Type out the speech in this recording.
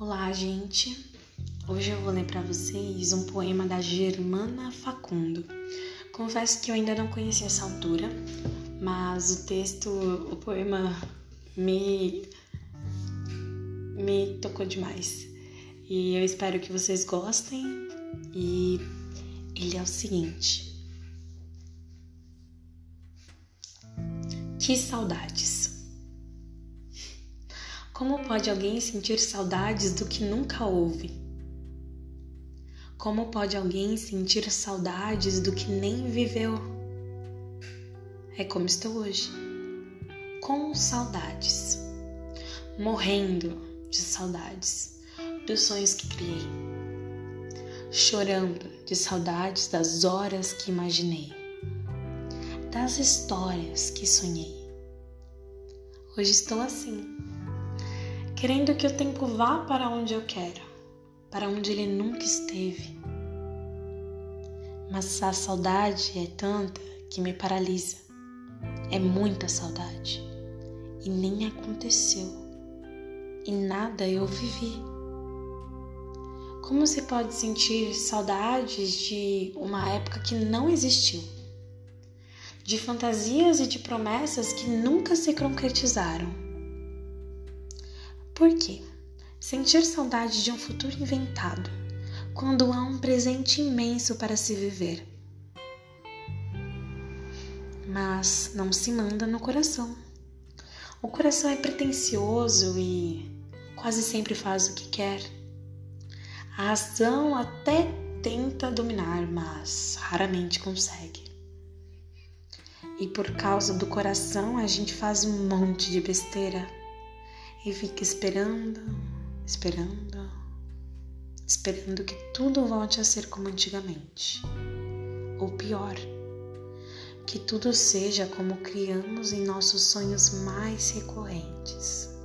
Olá, gente. Hoje eu vou ler para vocês um poema da Germana Facundo. Confesso que eu ainda não conhecia essa autora, mas o texto, o poema me me tocou demais. E eu espero que vocês gostem. E ele é o seguinte: Que saudades. Como pode alguém sentir saudades do que nunca houve? Como pode alguém sentir saudades do que nem viveu? É como estou hoje, com saudades, morrendo de saudades dos sonhos que criei, chorando de saudades das horas que imaginei, das histórias que sonhei. Hoje estou assim querendo que o tempo vá para onde eu quero, para onde ele nunca esteve. Mas a saudade é tanta que me paralisa. É muita saudade. E nem aconteceu. E nada eu vivi. Como se pode sentir saudades de uma época que não existiu? De fantasias e de promessas que nunca se concretizaram por quê? Sentir saudade de um futuro inventado, quando há um presente imenso para se viver. Mas não se manda no coração. O coração é pretensioso e quase sempre faz o que quer. A razão até tenta dominar, mas raramente consegue. E por causa do coração a gente faz um monte de besteira e fica esperando, esperando, esperando que tudo volte a ser como antigamente. Ou pior, que tudo seja como criamos em nossos sonhos mais recorrentes.